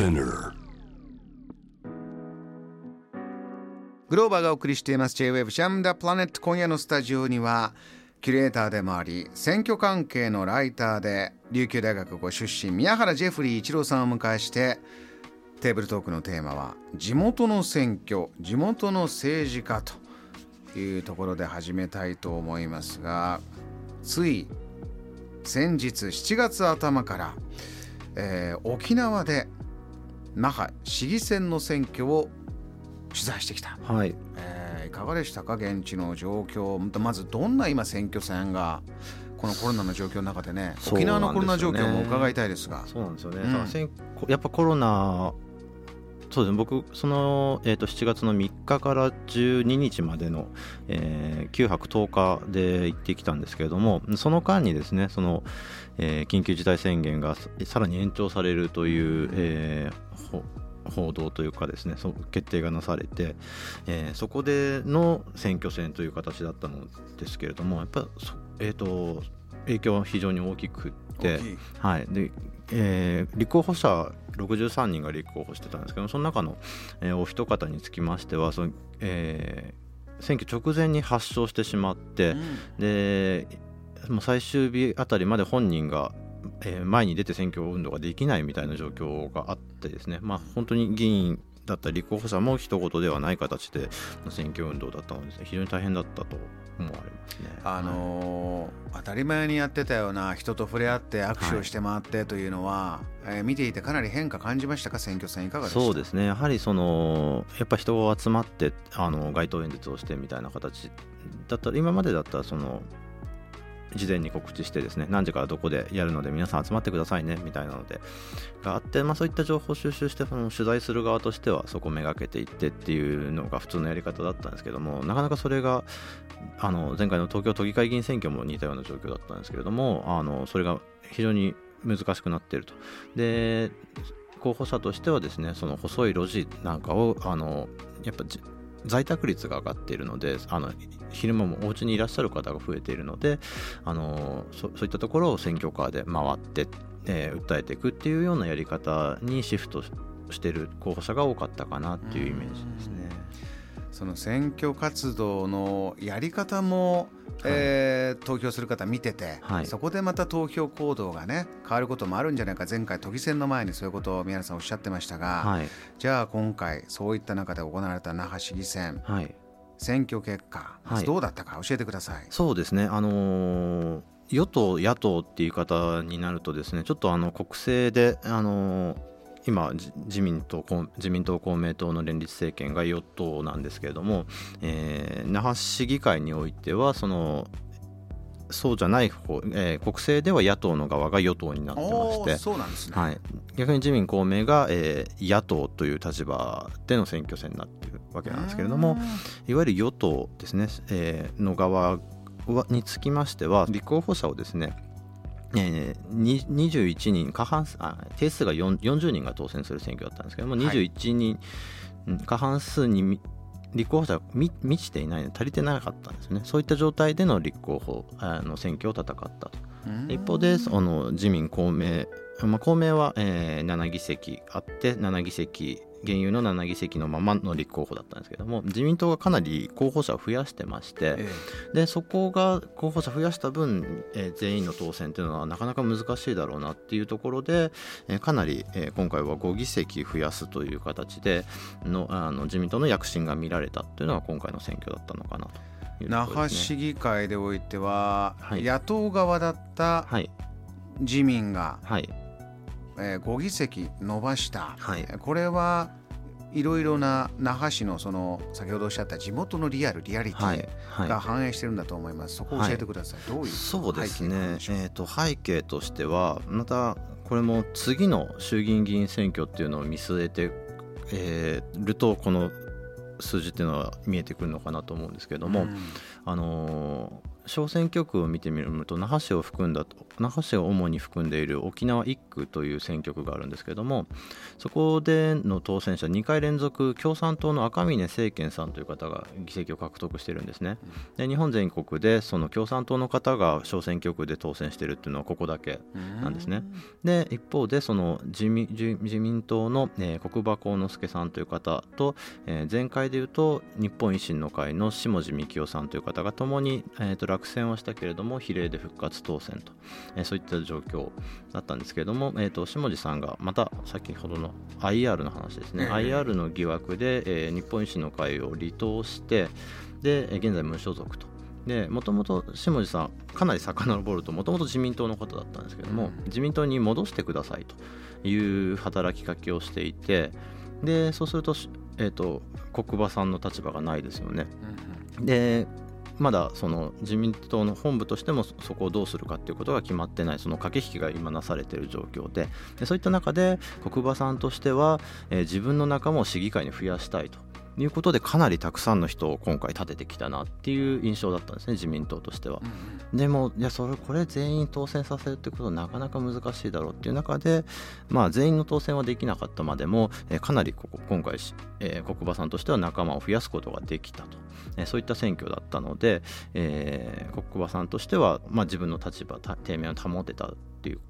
Spinner. グローバーがお送りしています。J-Wave ジャムダプラネット今夜のスタジオにはキュレーターでもあり選挙関係のライターで琉球大学ご出身宮原ジェフリー一郎さんを迎えしてテーブルトークのテーマは地元の選挙地元の政治家というところで始めたいと思いますがつい先日7月頭から、えー沖縄で那覇市議選の選挙を取材してきた、はい、えーいかがでしたか？現地の状況。まずどんな今選挙戦がこのコロナの状況の中でねね。沖縄のコロナ状況も伺いたいですが。そうなんですよね、うん。やっぱコロナそうですね。僕その、えー、と7月の3日から12日までの、えー9泊10日で行ってきたんですけれどもその間にですねその、えー緊急事態宣言がささらに延長されるという、えーほ報道というかですねそう決定がなされて、えーそこでの選挙戦という形だったのですけれどもやっぱそ、えー、と影響は非常に大きくってはい。でえー立候補者63人が立候補してたんですけどその中の、えーお一方につきましてはその、えー選挙直前に発症してしまって、うん。でもう最終日あたりまで本人が、えー前に出て選挙運動ができないみたいな状況があってですね、まあ、本当に議員だったり立候補者も一言ではない形での選挙運動だったので、非常に大変だったと思われますね。あのー当たり前にやってたような人と触れ合って握手をして回ってというのは、えー見ていてかなり変化感じましたか？選挙戦いかがそうですね。やはりそのやっぱ人が集まってあの街頭演説をしてみたいな形だったら今までだったらその事前に告知してですね何時からどこでやるので皆さん集まってくださいねみたいなのでがあって、まあ、そういった情報を収集してその取材する側としてはそこをめがけていってっていうのが普通のやり方だったんですけどもなかなかそれがあの前回の東京都議会議員選挙も似たような状況だったんですけれどもあのそれが非常に難しくなっていると。で候補者としてはですねその細い路地なんかをあのやっぱ在宅率が上がっているのであの昼間もお家にいらっしゃる方が増えているのであのそそういったところを選挙カーで回って、えー訴えていくっていうようなやり方にシフトしている候補者が多かったかなっていうイメージですね。その選挙活動のやり方も、えー投票する方見てて、はい。そこでまた投票行動がね変わることもあるんじゃないか。前回都議選の前にそういうことを宮根さんおっしゃってましたが、はい、じゃあ今回そういった中で行われた那覇市議選はい。選挙結果、はい。どうだったか教えてください。そうですね、あのー与党、野党っていう方になるとですねちょっとあの国政で、あのー今じ自民党公自民党公明党の連立政権が与党なんですけれども、えー那覇市議会においてはそのそうじゃない方、えー国政では野党の側が与党になってまして。そうなんですね。はい、逆に自民・公明が、えー野党という立場での選挙戦になっているわけなんですけれども、いわゆる与党ですね、えーの側はにつきましては立候補者をですねえーに21人過半数あ定数が4 40人が当選する選挙だったんですけども、はい。21人うん過半数にみ立候補者満ちていない足りてなかったんですよね。そういった状態での立候補あの選挙を戦ったと。うん。一方でその自民公明、まあ、公明は、えー7議席あって7議席現有の7議席のままの立候補だったんですけども自民党がかなり候補者を増やしてまして、えでそこが候補者増やした分、えー全員の当選っていうのはなかなか難しいだろうなっていうところで、えーかなり、えー今回は5議席増やすという形でのあの自民党の躍進が見られたというのが今回の選挙だったのかなとえいうと那覇。市議会でおいては、はい。野党側だったはい。自民が、はいえー5議席伸ばした、はい。えーこれはいろいろな那覇市のその先ほどおっしゃった地元のリアルリアリテはい。ィはい。が反映してるんだと思います、そこを教えてください、どういうそうです背景でしょうえー、と背景としてはまたこれも次の衆議院議員選挙っていうのを見据えて、えーるとこの数字っていうのは見えてくるのかなと思うんですけれども、うん。あのー小選挙区を見てみると那覇市を含んだと那覇市を主に含んでいる沖縄1区という選挙区があるんですけどもそこでの当選者2回連続共産党の赤嶺政権さんという方が議席を獲得してるんですね。で日本全国でその共産党の方が小選挙区で当選してるっていうのはここだけなんですね。で一方でその自民自民党の、えー、国馬幸之助さんという方と、えー、前回でいうと日本維新の会の下地幹夫さんという方がともに、えー、と落選をしたけれども比例で復活当選と、えー、そういった状況だったんですけれども、えー、と下地さんがまた先ほどの IR の話ですね、IR の疑惑で、えー、日本維新の会を離党してで現在無所属と。でもともと下地さんかなり遡るともともと自民党の方だったんですけども、自民党に戻してくださいという働きかけをしていてでそうすると,、えーと、国馬さんの立場がないですよね。でまだその自民党の本部としてもそこをどうするかっていうことが決まってないその駆け引きが今なされている状況で。でそういった中で国場さんとしては、えー、自分の仲間を市議会に増やしたいと。いうことでかなりたくさんの人を今回立ててきたなっていう印象だったんですね自民党としては。うん、でもいやそれこれ全員当選させるってことはなかなか難しいだろうっていう中で、まあ、全員の当選はできなかったまでも、えー、かなりここ今回、えー、国馬さんとしては仲間を増やすことができたと、えー、そういった選挙だったので、えー、国馬さんとしては、まあ、自分の立場低迷を保てたっていう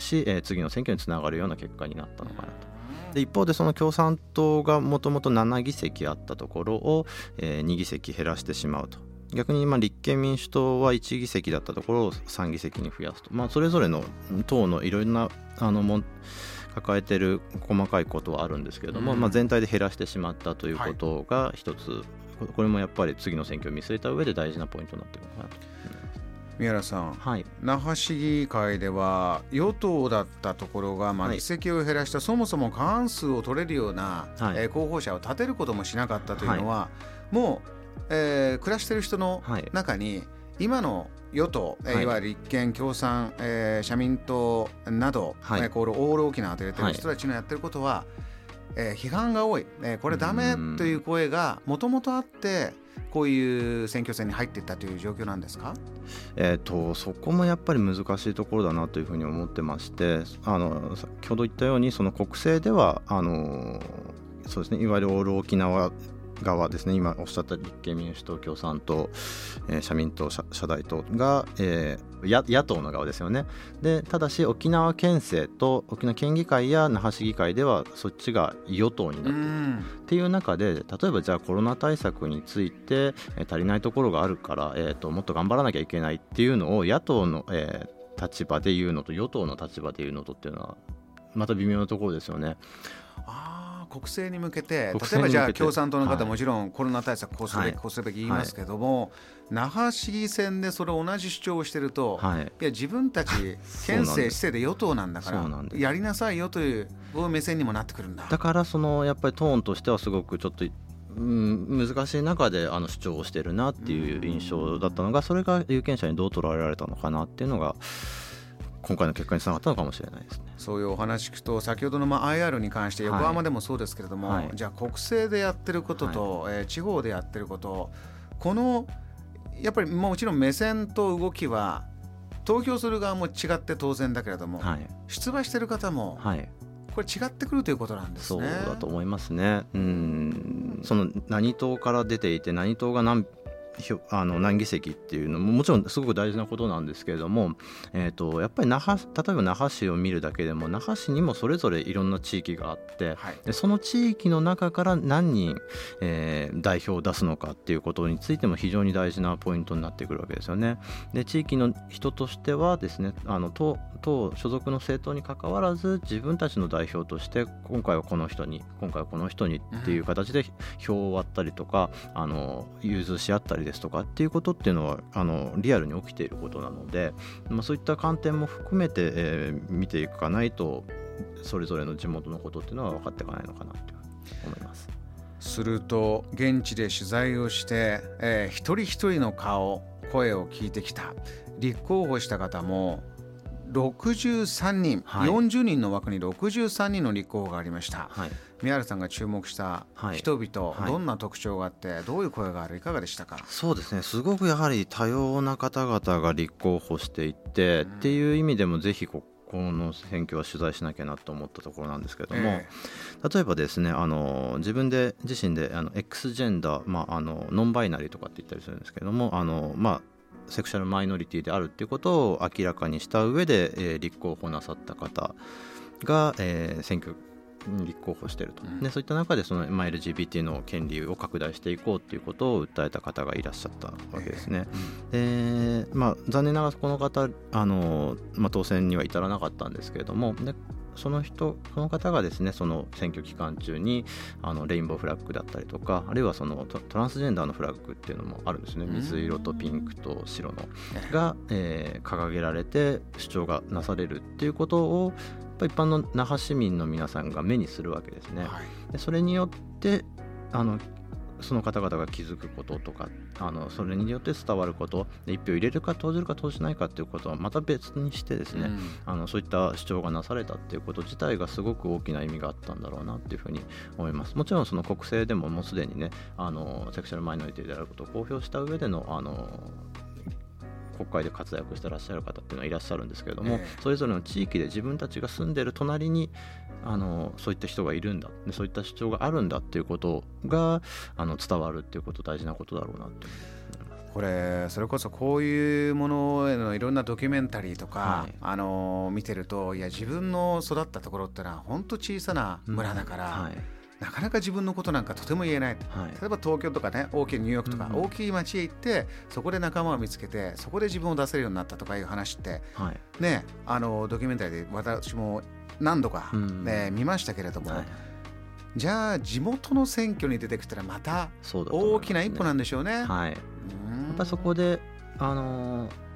し、えー、次の選挙につながるような結果になったのかなと。で一方でその共産党がもともと7議席あったところを、えー、2議席減らしてしまうと。逆に今立憲民主党は1議席だったところを3議席に増やすと、まあ、それぞれの党のいろんなあのも抱えてる細かいことはあるんですけれども、うん、まあ、全体で減らしてしまったということが一つ、はい、これもやっぱり次の選挙を見据えた上で大事なポイントになっているのかなと。宮原さん、はい、那覇市議会では与党だったところが、まあ、議席を減らした、はい、そもそも過半数を取れるような、はい、えー、候補者を立てることもしなかったというのは、もう、えー、暮らしている人の中に、今の与党、はい、いわゆる立憲、共産、えー、社民党など、はい、えー、これオール沖縄と言われてる人たちのやってることは、えー、批判が多い、えー、これダメという声がもともとあって、こういう選挙戦に入っていったという状況なんですか、えーと、そこもやっぱり難しいところだなというふうに思ってましてあの先ほど言ったようにその国政ではあのそうですねいわゆるオール沖縄側ですね。今おっしゃった立憲民主党共産党、えー、社民党社大党が、えー、野党の側ですよね。でただし沖縄県政と沖縄県議会や那覇市議会ではそっちが与党になっているっていう中で例えばじゃあコロナ対策について、えー、足りないところがあるから、えーと、もっと頑張らなきゃいけないっていうのを野党の、えー、立場で言うのと与党の立場で言うのとっていうのはまた微妙なところですよね。あ国政に向けて例えばじゃあ共産党の方、はい、もちろんコロナ対策こうすべき、はい、こうすべき言いますけども、はい、那覇市議選でそれ同じ主張をしてると、はい、いや自分たち県政市政で与党なんだからやりなさいよという目線にもなってくるんだ。だからそのやっぱりトーンとしてはすごくちょっとうん、難しい中であの主張をしてるなっていう印象だったのがそれが有権者にどう捉えられたのかなっていうのが今回の結果につながったのかもしれないですね。そういうお話聞くと先ほどのまあ IR に関して横浜でもそうですけれども、はい、じゃあ国政でやってることと、はい、えー、地方でやってることこのやっぱりもちろん目線と動きは投票する側も違って当然だけれども、はい、出馬してる方も、これ違ってくるということなんですね。そうだと思いますね。うんその何党から出ていて何党が何あの何議席っていうのももちろんすごく大事なことなんですけれども、えーと、やっぱり那覇例えば那覇市を見るだけでも那覇市にもそれぞれいろんな地域があって、はい、でその地域の中から何人、えー、代表を出すのかっていうことについても非常に大事なポイントになってくるわけですよね。で地域の人としてはですねあの党党所属の政党にかかわらず自分たちの代表として今回はこの人に今回はこの人にっていう形で票を割ったりとか、あの融通し合ったりですとかっていうことっていうのはあのリアルに起きていることなので、まあ、そういった観点も含めて、えー、見ていかないとそれぞれの地元のことっていうのは分かっていかないのかなと思います。すると現地で取材をして、えー、一人一人の顔声を聞いてきた。立候補した方も63人、はい、40人の枠に63人の立候補がありました、はい、宮原さんが注目した人々、はい、どんな特徴があってどういう声があるいかがでしたか？そうですね。すごくやはり多様な方々が立候補していて、うん、っていう意味でもぜひここの選挙は取材しなきゃなと思ったところなんですけれども、えー、例えばですねあの自分で自身であの X ジェンダー、まあ、あのノンバイナリーとかって言ったりするんですけれどもあの、まあ、セクシャルマイノリティであるっていうことを明らかにした上で、えー、立候補なさった方が、えー、選挙に立候補していると、うん、でそういった中でその、まあ、LGBT の権利を拡大していこうということを訴えた方がいらっしゃったわけですね。えー、でまあ、残念ながらこの方あの、まあ、当選には至らなかったんですけれどもでその人その方がですねその選挙期間中にあのレインボーフラッグだったりとかあるいはそのトランスジェンダーのフラッグっていうのもあるんですね。水色とピンクと白の。が、えー、掲げられて主張がなされるっていうことを一般の那覇市民の皆さんが目にするわけですね。はい、でそれによってあのその方々が気づくこととかあのそれによって伝わること一票入れるか投じるか投じないかということはまた別にしてですね、うん、あのそういった主張がなされたっていうこと自体がすごく大きな意味があったんだろうなっていうふうに思います。もちろんその国政でももうすでにねあのセクシャルマイノリティであることを公表した上でのあの国会で活躍してらっしゃる方っていうのはいらっしゃるんですけれども、えー、それぞれの地域で自分たちが住んでる隣にあのそういった人がいるんだ。でそういった主張があるんだっていうことがあの伝わるっていうこと大事なことだろうなってこれそれこそこういうものへのいろんなドキュメンタリーとか、はい、あの見てるといや自分の育ったところってのは本当小さな村だから、うん。はいなかなか自分のことなんかとても言えない、はい、例えば東京とかね大きいニューヨークとか、大きい街へ行ってそこで仲間を見つけてそこで自分を出せるようになったとかいう話って、はい、ねあのドキュメンタリーで私も何度か、ね、見ましたけれども、はい、じゃあ地元の選挙に出てきたらまた大きな一歩なんでしょうね。うねはい、やっぱそこであのー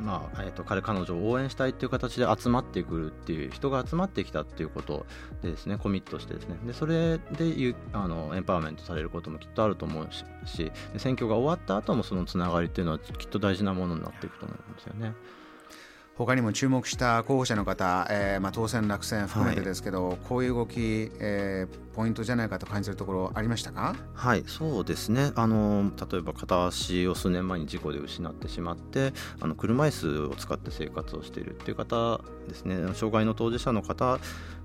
まあえーと、彼彼女を応援したいっていう形で集まってくるっていう人が集まってきたっていうことでですねコミットしてですねでそれであのエンパワーメントされることもきっとあると思うし選挙が終わった後もそのつながりっていうのはきっと大事なものになっていくと思うんですよね。他にも注目した候補者の方、えーまあ、当選落選含めてですけど、はい、こういう動き、えー、ポイントじゃないかと感じるところありましたか？はいそうですね。あの例えば片足を数年前に事故で失ってしまってあの車椅子を使って生活をしているっていう方ですね。障害の当事者の方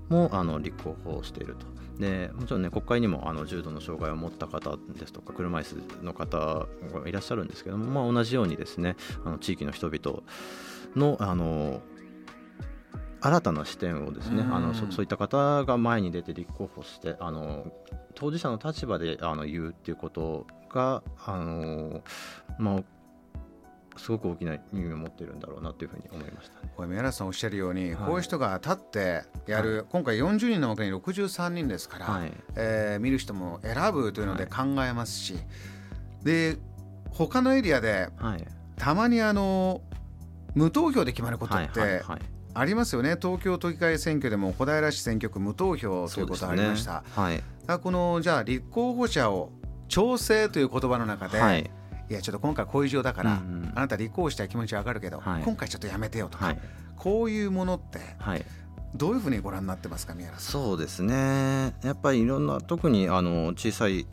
もあの立候補していると。でもちろんね国会にもあの重度の障害を持った方ですとか車椅子の方がいらっしゃるんですけども、まあ、同じようにですねあの地域の人々のあの新たな視点をですね、あのそそういった方が前に出て立候補してあの当事者の立場であの言うっていうことがあの、まあ、すごく大きな意味を持ってるんだろうなというふうに思いました、ね、これ宮原さんおっしゃるように、はい、こういう人が立ってやる、はい、今回40人の枠に63人ですから、はい、えー、見る人も選ぶというので考えますし、はい、で他のエリアで、たまにあの無投票で決まることってありますよね、東京都議会選挙でも小平市選挙区無投票ということがありました。ねはい、このじゃあ立候補者を調整という言葉の中で、はい、いやちょっと今回こういう状だから、うんうん、あなた立候補したい気持ちは分かるけど、はい、今回ちょっとやめてよとか、はい、こういうものって、はい、どういうふうにご覧になってますか宮原さん？そうですね。やっぱりいろんな特にあの小さい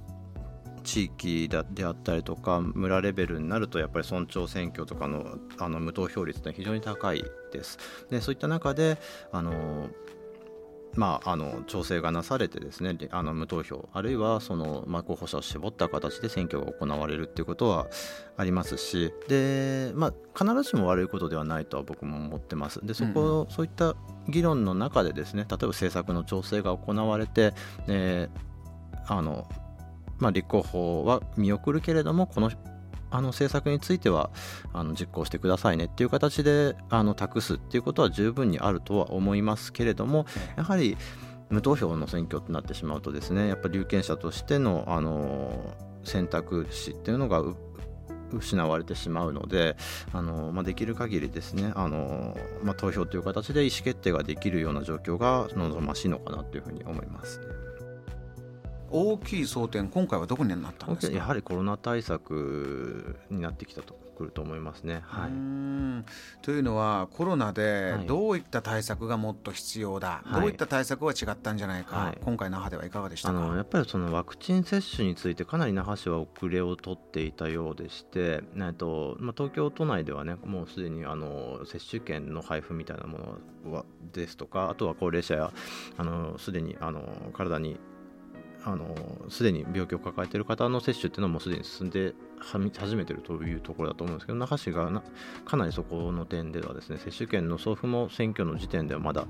地域であったりとか村レベルになるとやっぱり村長選挙とかのあの無投票率って非常に高いです。でそういった中であのまあ、あの調整がなされてですねあの無投票あるいはその、まあ、候補者を絞った形で選挙が行われるっていうことはありますしで、まあ、必ずしも悪いことではないとは僕も思ってますでそこ、うん、そういった議論の中でですね例えば政策の調整が行われて、えー、あのまあ、立候補は見送るけれどもこのあの政策についてはあの実行してくださいねっていう形であの託すっていうことは十分にあるとは思いますけれどもやはり無投票の選挙となってしまうとですねやっぱり有権者としてのあの選択肢っていうのが失われてしまうのであの、まあ、できる限りですねあの、まあ、投票という形で意思決定ができるような状況が望ましいのかなというふうに思います、ね。大きい争点今回はどこになったんですか？やはりコロナ対策になってきたとくると思いますね。はい、というのはコロナでどういった対策がもっと必要だ、はい、どういった対策は違ったんじゃないか、はい、今回那覇ではいかがでしたあのやっぱりそのワクチン接種についてかなり那覇市は遅れを取っていたようでして、えっとまあ、東京都内ではねもうすでにあの接種券の配布みたいなものはですとかあとは高齢者やすでにあの体にあのすでに病気を抱えている方の接種っていうのはもうすでに進んで始めているというところだと思うんですけど那覇市がなかなりそこの点ではですね接種券の送付も選挙の時点ではまだ、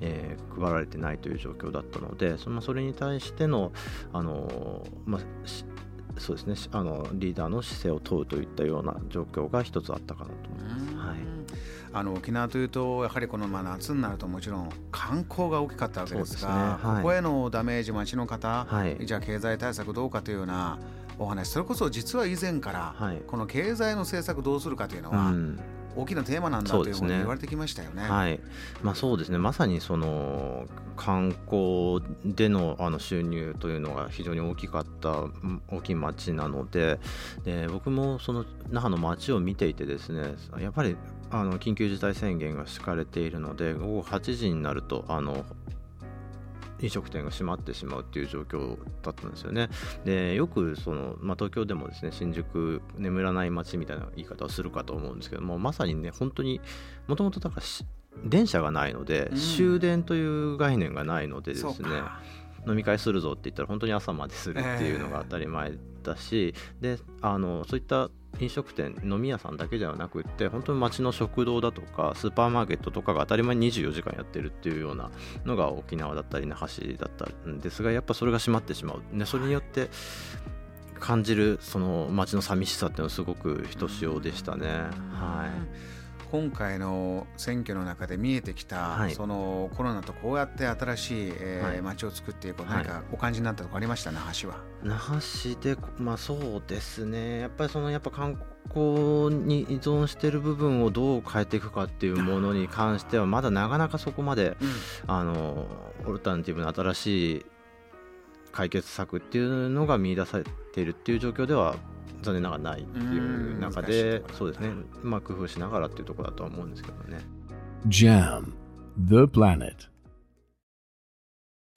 えー、配られてないという状況だったのでそ,、まあ、それに対してのあの、まあ、そうですねあのリーダーの姿勢を問うといったような状況が一つあったかなと思います。はいあの沖縄というとやはりこのまあ夏になるともちろん観光が大きかったわけですが、ここへのダメージ街の方、じゃあ経済対策どうかというようなお話それこそ実は以前から、この経済の政策どうするかというのは、大きなテーマなんだというふうに言われてきましたよね。はい。まあ、そうですね。まさにその観光でのあの収入というのが非常に大きかった大きい町なのでで僕もその那覇の町を見ていてですねやっぱりあの緊急事態宣言が敷かれているので午後8時になるとあの飲食店が閉まってしまうっていう状況だったんですよね。でよくその、まあ、東京でもですね新宿眠らない街みたいな言い方をするかと思うんですけどもまさにね本当にもともとだから電車がないので、うん、終電という概念がないのでですね飲み会するぞって言ったら本当に朝までするっていうのが当たり前だし、であのそういった飲食店飲み屋さんだけではなくって本当に町の食堂だとかスーパーマーケットとかが当たり前に24時間やってるっていうようなのが沖縄だったり那覇市だったんですがやっぱそれが閉まってしまう、ね、それによって感じるその街の寂しさっていうのはすごくひとしおでしたね。はい。今回の選挙の中で見えてきた、はい、そのコロナとこうやって新しい、えーはい、街を作っていく何かお感じになったところありました？那覇市は。那覇市でまあそうですね。やっぱりそのやっぱ観光に依存している部分をどう変えていくかっていうものに関してはまだなかなかそこまで、うん、あのオルタナティブな新しい解決策っていうのが見出されているっていう状況では残念ながらないっていう中でそうですね。まあ工夫しながらっていうところだとは思うんですけどね。JAM The Planet